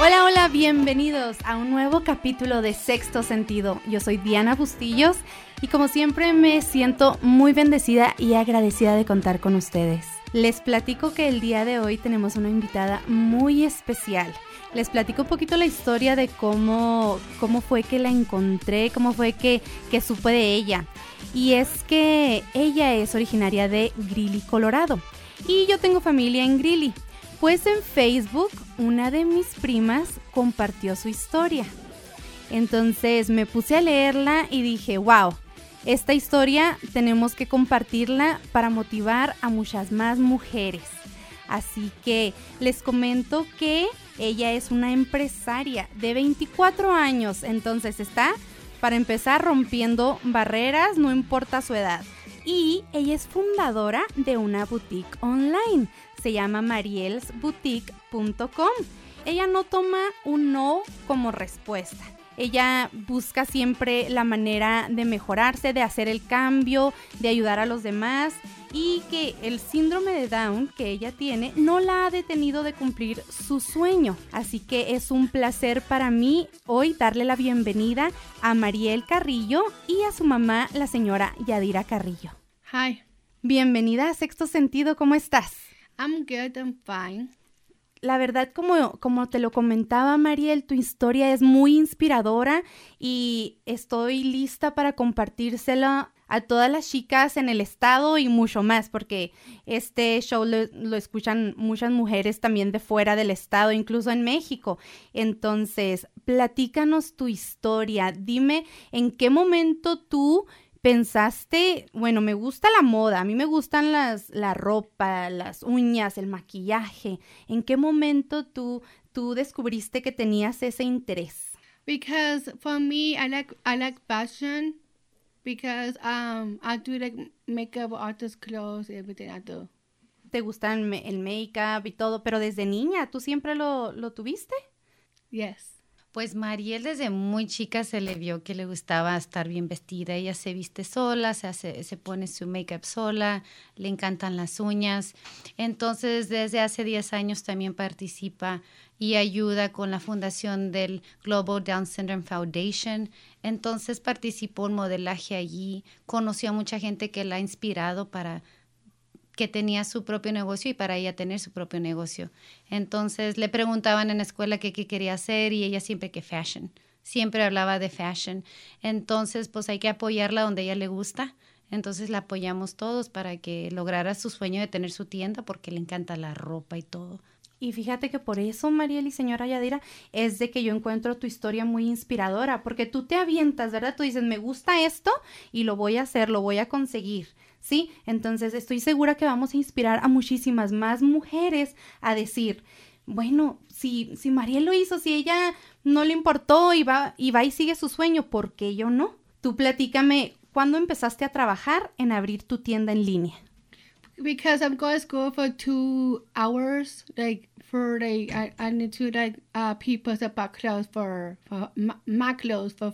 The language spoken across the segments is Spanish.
Hola, hola, bienvenidos a un nuevo capítulo de Sexto Sentido. Yo soy Diana Bustillos y como siempre me siento muy bendecida y agradecida de contar con ustedes. Les platico que el día de hoy tenemos una invitada muy especial. Les platico un poquito la historia de cómo, cómo fue que la encontré, cómo fue que, que supe de ella. Y es que ella es originaria de Greeley, Colorado. Y yo tengo familia en Greeley. Pues en Facebook una de mis primas compartió su historia. Entonces me puse a leerla y dije, wow, esta historia tenemos que compartirla para motivar a muchas más mujeres. Así que les comento que ella es una empresaria de 24 años, entonces está, para empezar, rompiendo barreras, no importa su edad. Y ella es fundadora de una boutique online, se llama marielsboutique.com. Ella no toma un no como respuesta ella busca siempre la manera de mejorarse, de hacer el cambio, de ayudar a los demás y que el síndrome de Down que ella tiene no la ha detenido de cumplir su sueño. Así que es un placer para mí hoy darle la bienvenida a Mariel Carrillo y a su mamá, la señora Yadira Carrillo. Hi. Bienvenida a Sexto Sentido, ¿cómo estás? I'm good, I'm fine la verdad, como, como te lo comentaba Mariel, tu historia es muy inspiradora y estoy lista para compartírsela a todas las chicas en el estado y mucho más, porque este show lo, lo, escuchan muchas mujeres también de fuera del estado, incluso en México. Entonces, platícanos tu historia. Dime en qué momento tú pensaste, bueno, me gusta la moda, a mí me gustan las, la ropa, las uñas, el maquillaje. ¿En qué momento tú, tú descubriste que tenías ese interés? Because for me, I like, I like fashion because um, I do like makeup, artist clothes, everything I do. ¿Te gustan el makeup y todo? Pero desde niña, ¿tú siempre lo, lo tuviste? Yes. Pues Mariel desde muy chica se le vio que le gustaba estar bien vestida. Ella se viste sola, se, hace, se pone su make-up sola, le encantan las uñas. Entonces, desde hace 10 años también participa y ayuda con la fundación del Global Down Syndrome Foundation. Entonces participó en modelaje allí, conoció a mucha gente que la ha inspirado para que tenía su propio negocio y para ella tener su propio negocio. Entonces le preguntaban en la escuela qué, quería hacer y ella siempre que fashion, siempre hablaba de fashion. Entonces pues hay que apoyarla donde ella le gusta. Entonces la apoyamos todos para que lograra su sueño de tener su tienda porque le encanta la ropa y todo. Y fíjate que por eso, Mariel y señora Yadira, es de que yo encuentro tu historia muy inspiradora, porque tú te avientas, ¿verdad? Tú dices, me gusta esto y lo voy a hacer, lo voy a conseguir. ¿Sí? Entonces estoy segura que vamos a inspirar a muchísimas más mujeres a decir, bueno, si, si Mariel lo hizo, si ella no le importó y va, y va y sigue su sueño, ¿por qué yo no? Tú platícame, ¿cuándo empezaste a trabajar en abrir tu tienda en línea? Because I'm going to school for two hours, like for like I, I need to like uh people buy clothes for for my, clothes for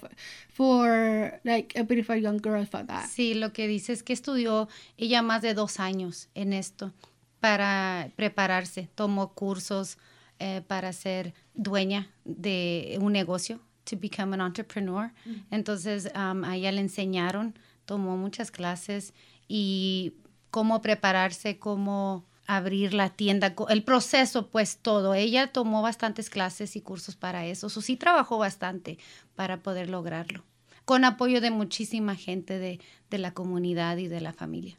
for like a beautiful young girls for that. Sí, lo que dice es que estudió ella más de dos años en esto para prepararse, tomó cursos eh, para ser dueña de un negocio, to become an entrepreneur. Mm. Entonces um, a ella le enseñaron, tomó muchas clases y cómo prepararse, cómo abrir la tienda, el proceso, pues todo. Ella tomó bastantes clases y cursos para eso. O sí trabajó bastante para poder lograrlo, con apoyo de muchísima gente de, de la comunidad y de la familia.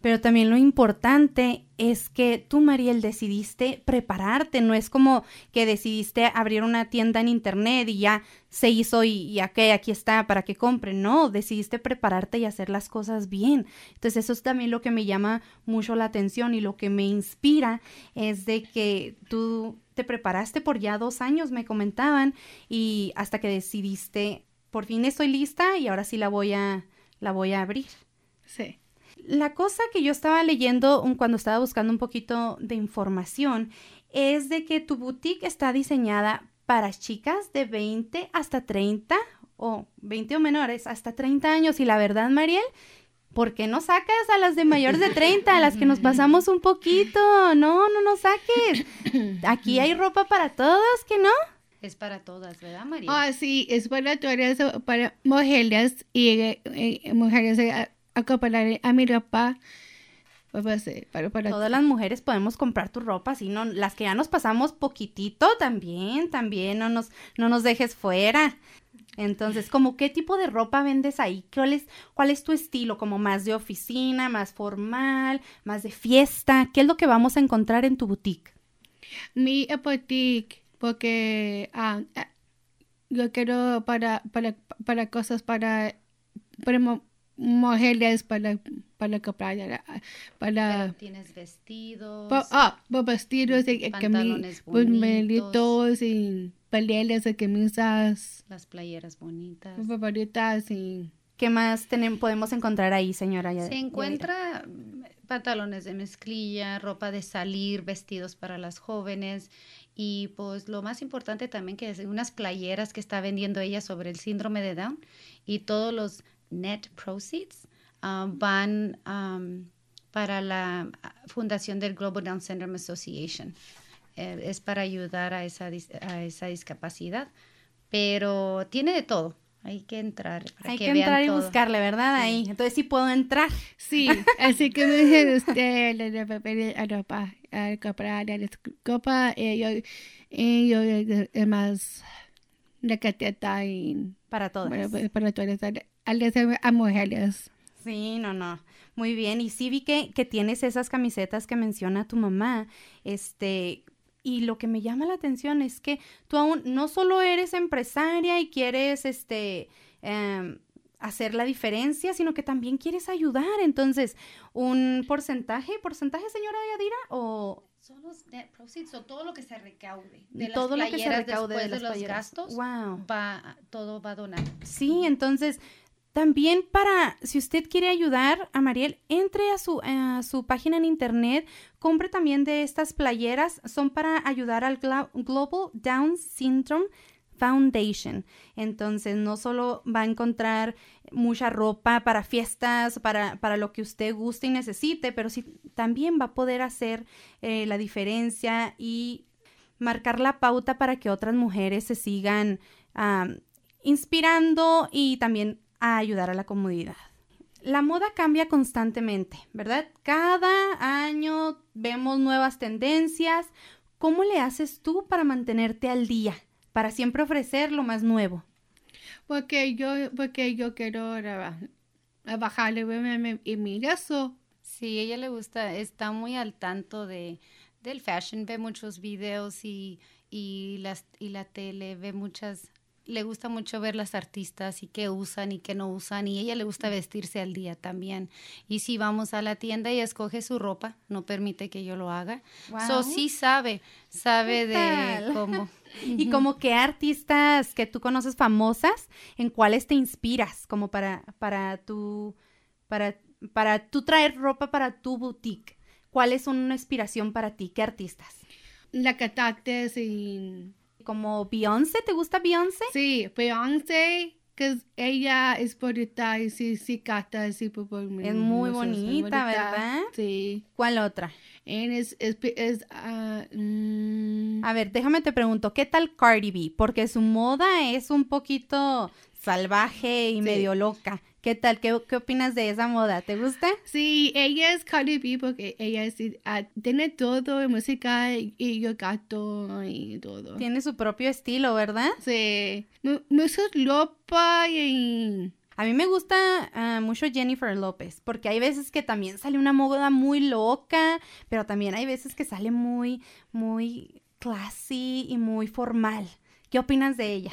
Pero también lo importante es que tú, Mariel, decidiste prepararte. No es como que decidiste abrir una tienda en internet y ya se hizo y, aquí está para que compren. No, decidiste prepararte y hacer las cosas bien. Entonces eso es también lo que me llama mucho la atención y lo que me inspira es de que tú te preparaste por ya dos años, me comentaban, y hasta que decidiste, por fin estoy lista y ahora sí la voy a, la voy a abrir. Sí. La cosa que yo estaba leyendo cuando estaba buscando un poquito de información es de que tu boutique está diseñada para chicas de 20 hasta 30 o 20 o menores hasta 30 años y la verdad, Mariel, ¿por qué no sacas a las de mayores de 30, a las que nos pasamos un poquito? No, no nos saques. Aquí hay ropa para todos, ¿que no? Es para todas, ¿verdad, María? Ah, sí, es para todas, para mujeres y eh, eh, mujeres acoplar a mi ropa. Pues, eh, para, para, Todas las mujeres podemos comprar tu ropa, sí, no, las que ya nos pasamos poquitito también, también, no nos, no nos dejes fuera. Entonces, como qué tipo de ropa vendes ahí? ¿Cuál es, ¿Cuál es tu estilo? ¿Como más de oficina, más formal, más de fiesta? ¿Qué es lo que vamos a encontrar en tu boutique? Mi boutique, porque ah, ah, yo quiero para, para, para cosas para, para mujeres, para, para comprar, para... Pero tienes vestidos. Pa- ah, vestidos y Pantalones pues, bonitos. y peleles y camisas Las playeras bonitas. favoritas y ¿Qué más tenem- podemos encontrar ahí, señora? Ya- Se encuentra pantalones de mezclilla, ropa de salir, vestidos para las jóvenes y pues lo más importante también que es unas playeras que está vendiendo ella sobre el síndrome de Down y todos los net proceeds ah, van para la fundación del Global Down Syndrome Association. Eh, es para ayudar a esa, dis- a esa discapacidad, pero tiene de todo. Hay que entrar para Hay que, que, vean entrar y todo. buscarle, ¿verdad? Ahí. Entonces sí puedo entrar. sí así que me dijeron usted le debe pedir a ropa a comprar la copa y yo y yo es más de cateta y Para todas. para, para todas a, las- a mujeres Sí, no, no. Muy bien. Y sí vi que, que tienes esas camisetas que menciona tu mamá. Este, y lo que me llama la atención es que tú aún no solo eres empresaria y quieres este em, hacer la diferencia, sino que también quieres ayudar. Entonces, un porcentaje, porcentaje, señora Yadira, o Son los net proceeds o todo lo que se recaude de las todo lo que se recaude después de los playeras. gastos Wow. va todo va a donar. Sí, entonces también para, si usted quiere ayudar a Mariel, entre a su, su página en internet, compre también de estas playeras, son para ayudar al Global Down Syndrome Foundation. Entonces, no solo va a encontrar mucha ropa para fiestas, para, para lo que usted guste y necesite, pero sí también va a poder hacer eh, la diferencia y marcar la pauta para que otras mujeres se sigan inspirando y también a ayudar a la comunidad. La moda cambia constantemente, ¿verdad? Cada año vemos nuevas tendencias. ¿Cómo le haces tú para mantenerte al día? Para siempre ofrecer lo más nuevo. porque yo porque yo quiero bajarle y mi eso Sí, ella le gusta, está muy al tanto de del fashion, ve muchos videos y y las y la tele, ve muchas le gusta mucho ver las artistas y qué usan y qué no usan y ella le gusta vestirse al día también. Y si vamos a la tienda y escoge su ropa, no permite que yo lo haga. So sí sabe, sabe ¿Qué de tal? cómo. Y como qué artistas que tú conoces famosas, en cuáles te inspiras, como para, para tu, para, para tú traer ropa para tu boutique. ¿Cuáles son una inspiración para ti? ¿Qué artistas? la catates y Como Beyoncé, ¿te gusta Beyoncé? sí Beyoncé que ella es bonita y sí sí canta así por, por mí. Es muy bonita, ¿verdad? sí ¿Cuál otra? and ah, mm, A ver, déjame te pregunto, ¿qué tal Cardi B? Porque su moda es un poquito salvaje y Sí. medio loca. ¿Qué tal? ¿Qué, qué opinas de esa moda? ¿Te gusta? Sí, ella es Cardi B porque ella ah, tiene todo, música y, y yo gato y todo. Tiene su propio estilo, ¿verdad? Sí, mu- mucho ropa y... A mí me gusta ah, mucho Jennifer López, porque hay veces que también sale una moda muy loca, pero también hay veces que sale muy, muy classy y muy formal. ¿Qué opinas de ella?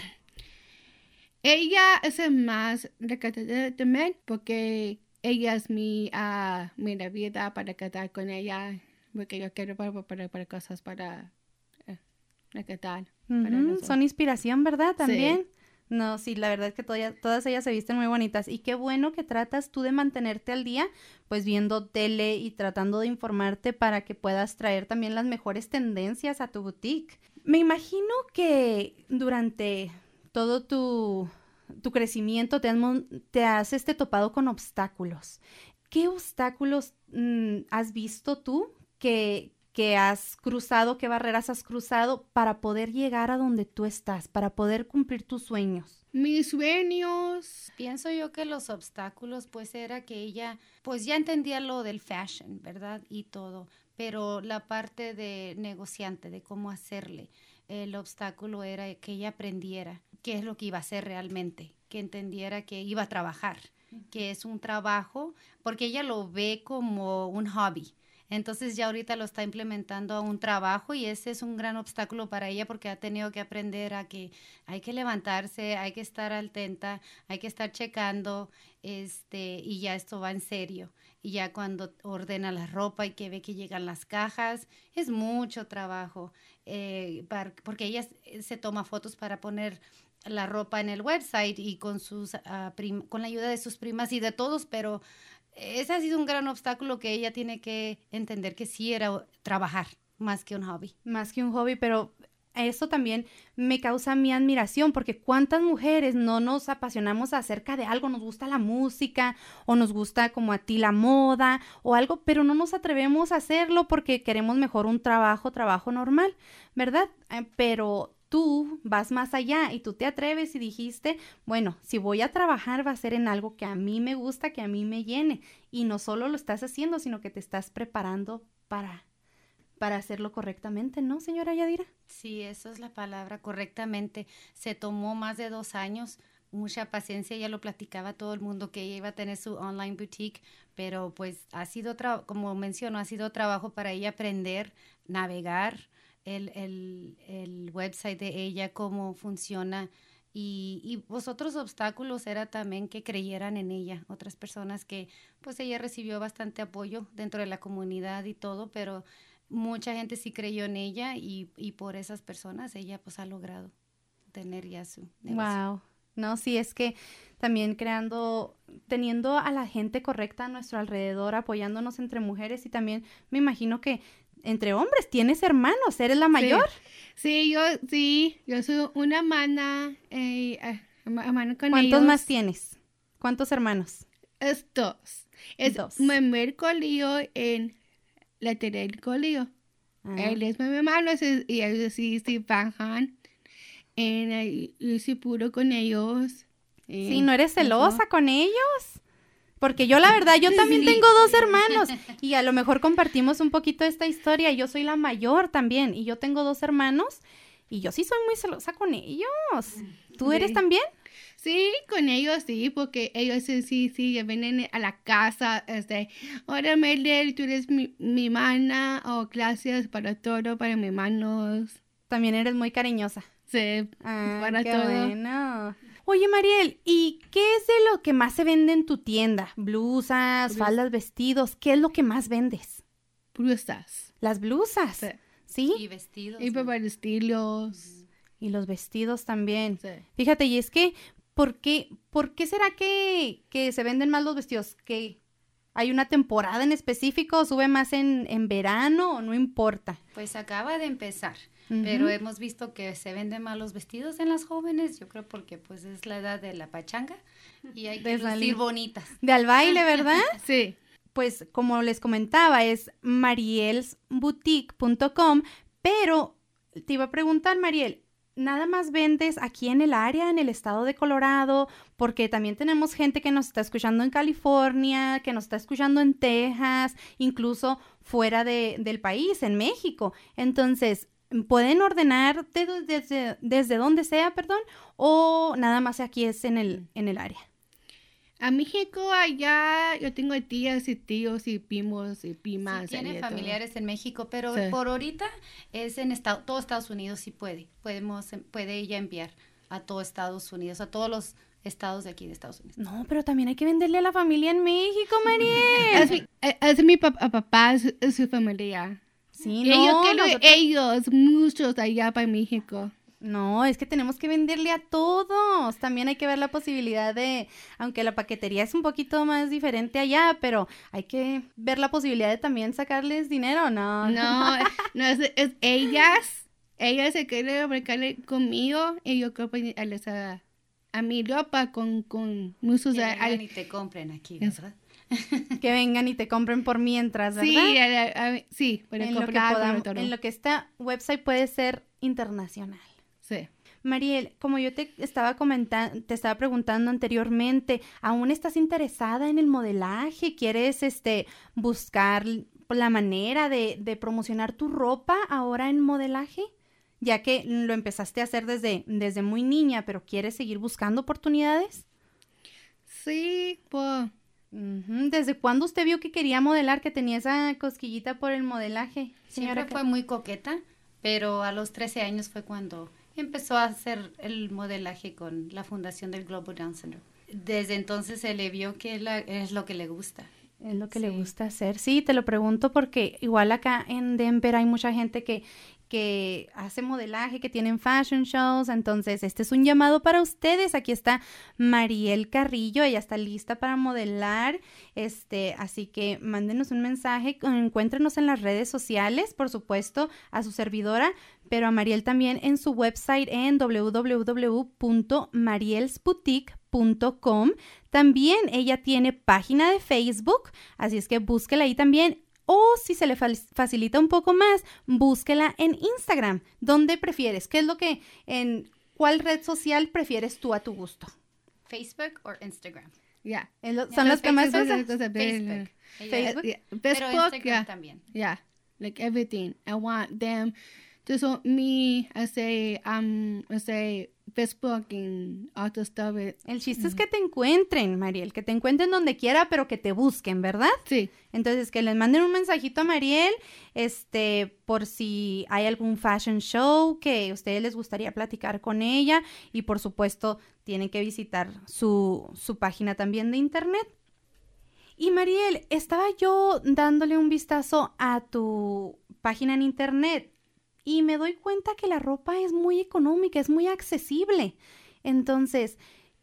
Ella es más recatadora también porque ella es mi, ah, mi vida para cantar con ella, porque yo quiero para, para, para cosas para eh, recatar. Son inspiración, ¿verdad? Sí. También. No, sí, la verdad es que todas, todas ellas se visten muy bonitas. Y qué bueno que tratas tú de mantenerte al día, pues viendo tele y tratando de informarte para que puedas traer también las mejores tendencias a tu boutique. Me imagino que durante todo tu, tu crecimiento, te has, te has este, topado con obstáculos. ¿Qué obstáculos mm, has visto tú que, que has cruzado, qué barreras has cruzado para poder llegar a donde tú estás, para poder cumplir tus sueños? Mis sueños. Pienso yo que los obstáculos pues era que ella pues ya entendía lo del fashion, ¿verdad? Y todo, pero la parte de negociante, de cómo hacerle, el obstáculo era que ella aprendiera qué es lo que iba a hacer realmente, que entendiera que iba a trabajar, que es un trabajo, porque ella lo ve como un hobby. Entonces ya ahorita lo está implementando a un trabajo y ese es un gran obstáculo para ella porque ha tenido que aprender a que hay que levantarse, hay que estar atenta, hay que estar checando, este, y ya esto va en serio. Y ya cuando ordena la ropa y que ve que llegan las cajas, es mucho trabajo, eh, porque ella se toma fotos para poner la ropa en el website y con sus ah, con la ayuda de sus primas y de todos, pero ese ha sido un gran obstáculo que ella tiene que entender que sí era trabajar más que un hobby. Más que un hobby, pero eso también me causa mi admiración porque cuántas mujeres no nos apasionamos acerca de algo, nos gusta la música o nos gusta como a ti la moda o algo, pero no nos atrevemos a hacerlo porque queremos mejor un trabajo, trabajo normal, ¿verdad? Eh, pero tú vas más allá y tú te atreves y dijiste, bueno, si voy a trabajar va a ser en algo que a mí me gusta, que a mí me llene. Y no solo lo estás haciendo, sino que te estás preparando para, para hacerlo correctamente, ¿no, señora Yadira? Sí, eso es la palabra, correctamente. Se tomó más de dos años mucha paciencia, ya lo platicaba todo el mundo que ella iba a tener su online boutique, pero pues ha sido, como mencionó, ha sido trabajo para ella aprender, navegar, el, el, el website de ella, cómo funciona. Y, y pues otros obstáculos era también que creyeran en ella, otras personas que pues ella recibió bastante apoyo dentro de la comunidad y todo, pero mucha gente sí creyó en ella y, y por esas personas ella pues ha logrado tener ya su negocio. Wow. No, sí, es que también creando, teniendo a la gente correcta a nuestro alrededor, apoyándonos entre mujeres y también me imagino que entre hombres, tienes hermanos, eres la mayor. Sí, yo sí, yo soy una hermana, eh, eh con ¿Cuántos más tienes? ¿Cuántos hermanos? Es dos. Es dos. mi primer en la del colío. Ah. Él es mi hermano y ellos sí, bajan. Y yo sí puro con ellos. Sí, ¿no eres celosa con ellos? Porque yo la verdad, yo también tengo dos hermanos y a lo mejor compartimos un poquito esta historia. Yo soy la mayor también y yo tengo dos hermanos y yo sí soy muy celosa con ellos. ¿Tú eres también? Sí, con ellos sí, porque ellos sí, sí, sí, vienen a la casa, este, hola Mel, tú eres mi, mi hermana, o oh, gracias para todo, para mis hermanos. También eres muy cariñosa. Sí, ah, para qué todo. Bueno. Oye, Mariel, ¿y qué es de lo que más se vende en tu tienda? Blusas, faldas, vestidos. ¿Qué es lo que más vendes? Blusas. Las blusas. Sí. Y vestidos. Y para estilos. Y los vestidos también. Sí. Fíjate, y es que, ¿por qué, ¿por qué será que, que se venden más los vestidos? ¿Que hay una temporada en específico? ¿Sube más en, en verano o no importa? Pues acaba de empezar pero hemos visto que se venden más los vestidos en las jóvenes, yo creo porque pues es la edad de la pachanga y hay que lucir bonitas. De al baile, ¿verdad? sí. Pues como les comentaba, es marielsboutique.com, pero te iba a preguntar, Mariel, nada más vendes aquí en el área, en el estado de Colorado, porque también tenemos gente que nos está escuchando en California, que nos está escuchando en Texas, incluso fuera de, del país, en México. Entonces, pueden ordenar desde, desde donde sea, perdón, o nada más aquí es en el, en el área. A México, allá yo tengo tías y tíos y primos y primas. Sí, tiene familiares en México, pero por ahorita es en estado, todo Estados Unidos sí puede. Podemos, puede ella enviar a todo Estados Unidos, a todos los estados de aquí de Estados Unidos. No, pero también hay que venderle a la familia en México, María. es, es, mi papá, es su familia. Sí, no, ellos, muchos allá para México. No, es que tenemos que venderle a todos. También hay que ver la posibilidad de, aunque la paquetería es un poquito más diferente allá, pero hay que ver la posibilidad de también sacarles dinero, ¿no? No, no es, ellas, ellas se quieren aplicarle conmigo y yo creo que les a, a mi ropa con, con muchos... Que a- a- y te compren aquí, ¿verdad? Que vengan y te compren por mientras, ¿verdad? sí, a- a- sí, para en, lo que comprar podamos- en lo que esta website puede ser internacional. Sí. Mariel, como yo te estaba comentando, te estaba preguntando anteriormente, ¿aún estás interesada en el modelaje? ¿Quieres este buscar la manera de, de promocionar tu ropa ahora en modelaje? Ya que lo empezaste a hacer desde, desde muy niña, pero ¿quieres seguir buscando oportunidades? Sí, pues... ¿Desde cuándo usted vio que quería modelar, que tenía esa cosquillita por el modelaje? Siempre fue muy coqueta, pero a los 13 años fue cuando empezó a hacer el modelaje con la fundación del Global Down Syndrome. Desde entonces se le vio que la- es lo que le gusta. Es lo que le gusta hacer. Sí, te lo pregunto porque igual acá en Denver hay mucha gente que, que hace modelaje, que tienen fashion shows. Entonces, este es un llamado para ustedes. Aquí está Mariel Carrillo, ella está lista para modelar. Este, así que mándenos un mensaje, encuéntrenos en las redes sociales, por supuesto, a su servidora, pero a Mariel también en su website en www.marielsboutique.com. También ella tiene página de Facebook, así es que búsquela ahí también. O si se le facilita un poco más, búsquela en Instagram. ¿Dónde prefieres? ¿Qué es lo que en cuál red social prefieres tú a tu gusto? Facebook o Instagram. Yeah. Lo- ¿Son las que más Facebook, usas? Facebook, Facebook. Yeah. Pero Instagram yeah. también. Yeah, like everything. I want them just want me as a um as a The stuff. It, El chiste es que te encuentren, Mariel, que te encuentren donde quiera, pero que te busquen, ¿verdad? sí, Entonces, que les manden un mensajito a Mariel, este, por si hay algún fashion show que a ustedes les gustaría platicar con ella. Y por supuesto, tienen que visitar su, su página también de internet. Y Mariel, estaba yo dándole un vistazo a tu página en internet y me doy cuenta que la ropa es muy económica, es muy accesible. Entonces,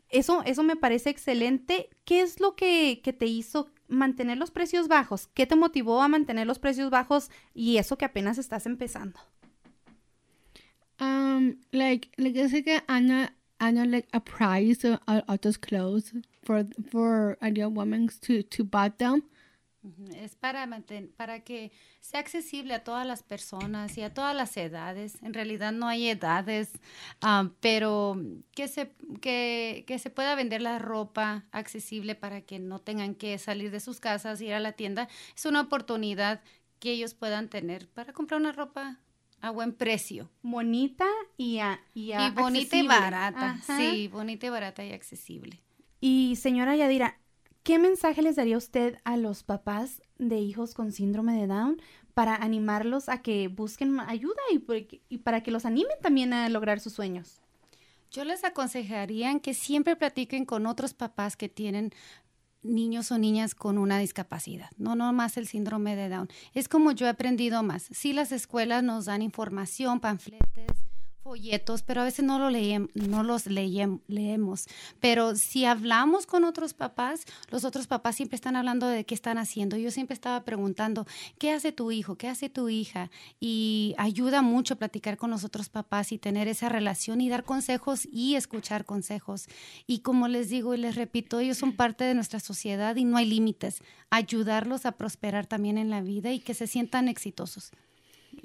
eso, eso me parece excelente. ¿Qué es lo que, que te hizo mantener los precios bajos? ¿Qué te motivó a mantener los precios bajos y eso que apenas estás empezando? um, like like I like a price of, those clothes for for a young woman to to them. Es para, manten- para que sea accesible a todas las personas y a todas las edades. En realidad no hay edades, ah, pero que se, que, que se pueda vender la ropa accesible para que no tengan que salir de sus casas, ir a la tienda. Es una oportunidad que ellos puedan tener para comprar una ropa a buen precio. Bonita y, a- y, a- y bonita y barata. Ajá. Sí, bonita y barata y accesible. Y señora Yadira, ¿qué mensaje les daría usted a los papás de hijos con síndrome de Down para animarlos a que busquen ayuda y para que los animen también a lograr sus sueños? Yo les aconsejaría que siempre platiquen con otros papás que tienen niños o niñas con una discapacidad, no nomás el síndrome de Down. Es como yo he aprendido más. Sí, las escuelas nos dan información, panfletes, folletos, pero a veces no, lo leem- no los leem- leemos. Pero si hablamos con otros papás, los otros papás siempre están hablando de qué están haciendo. Yo siempre estaba preguntando, ¿qué hace tu hijo? ¿Qué hace tu hija? Y ayuda mucho platicar con los otros papás y tener esa relación y dar consejos y escuchar consejos. Y como les digo y les repito, ellos son parte de nuestra sociedad y no hay límites. Ayudarlos a prosperar también en la vida y que se sientan exitosos.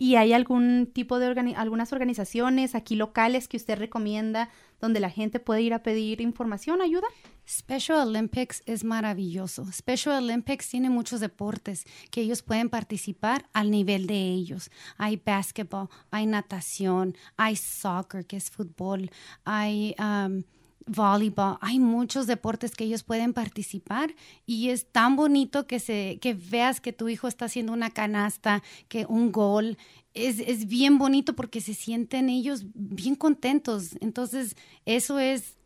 ¿Y hay algún tipo de algunas organizaciones aquí locales que usted recomienda donde la gente puede ir a pedir información, ayuda? Special Olympics es maravilloso. Special Olympics tiene muchos deportes que ellos pueden participar al nivel de ellos. Hay basketball, hay natación, hay soccer, que es fútbol, hay um, voleibol, hay muchos deportes que ellos pueden participar y es tan bonito que, se, que veas que tu hijo está haciendo una canasta, que un gol. Es, es bien bonito porque se sienten ellos bien contentos. Entonces, eso es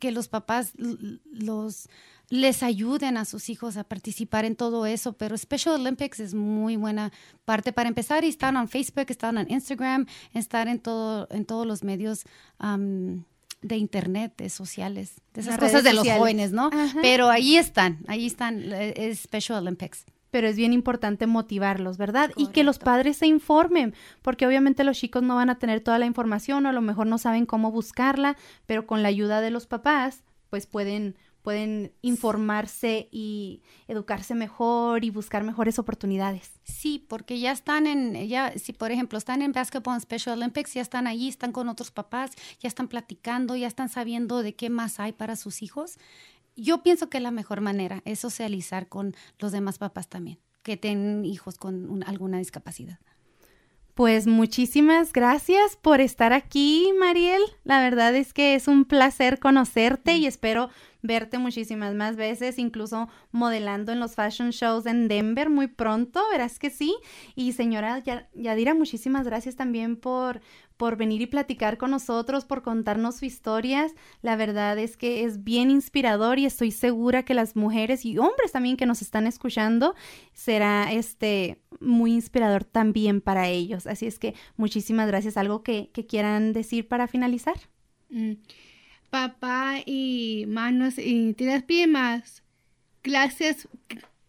que los papás los les ayuden a sus hijos a participar en todo eso, pero Special Olympics es muy buena parte para empezar y están en Facebook, están en Instagram, están en todo en todos los medios de internet, de sociales, de esas cosas de los sociales. jóvenes, ¿no? Ajá. Pero ahí están, ahí están, es Special Olympics. pero es bien importante motivarlos, ¿verdad? Y que los padres se informen, porque obviamente los chicos no van a tener toda la información o a lo mejor no saben cómo buscarla, pero con la ayuda de los papás, pues pueden pueden informarse y educarse mejor y buscar mejores oportunidades. Sí, porque ya están en, ya, si por ejemplo están en Basketball Special Olympics, ya están allí, están con otros papás, ya están platicando, ya están sabiendo de qué más hay para sus hijos yo pienso que la mejor manera es socializar con los demás papás también, que tienen hijos con alguna discapacidad. Pues muchísimas gracias por estar aquí, Mariel. La verdad es que es un placer conocerte y espero verte muchísimas más veces, incluso modelando en los fashion shows en Denver muy pronto, verás que sí. Y señora Yadira, muchísimas gracias también por, por venir y platicar con nosotros, por contarnos sus historias. La verdad es que es bien inspirador y estoy segura que las mujeres y hombres también que nos están escuchando será este muy inspirador también para ellos. Así es que muchísimas gracias. ¿Algo que, quieran decir para finalizar? Mm. Papá y manos y tiras primas. Gracias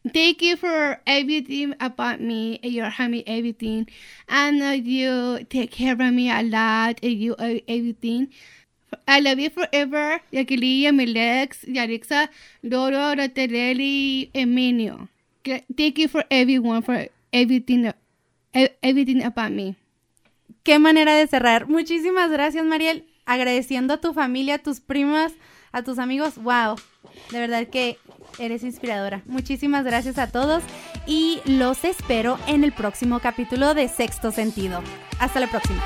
Thank you for everything about me. You have me everything. I know you take care of me a lot and you uh, everything. I love you forever. Yakilia, Milex, Yarixa, Doro, Roterelli, Emilio. Thank you for everyone, for everything, everything about me. Qué manera de cerrar. Muchísimas gracias, Mariel. Agradeciendo a tu familia, a tus primas, a tus amigos. Wow. De verdad que eres inspiradora. Muchísimas gracias a todos y los espero en el próximo capítulo de Sexto Sentido. Hasta la próxima.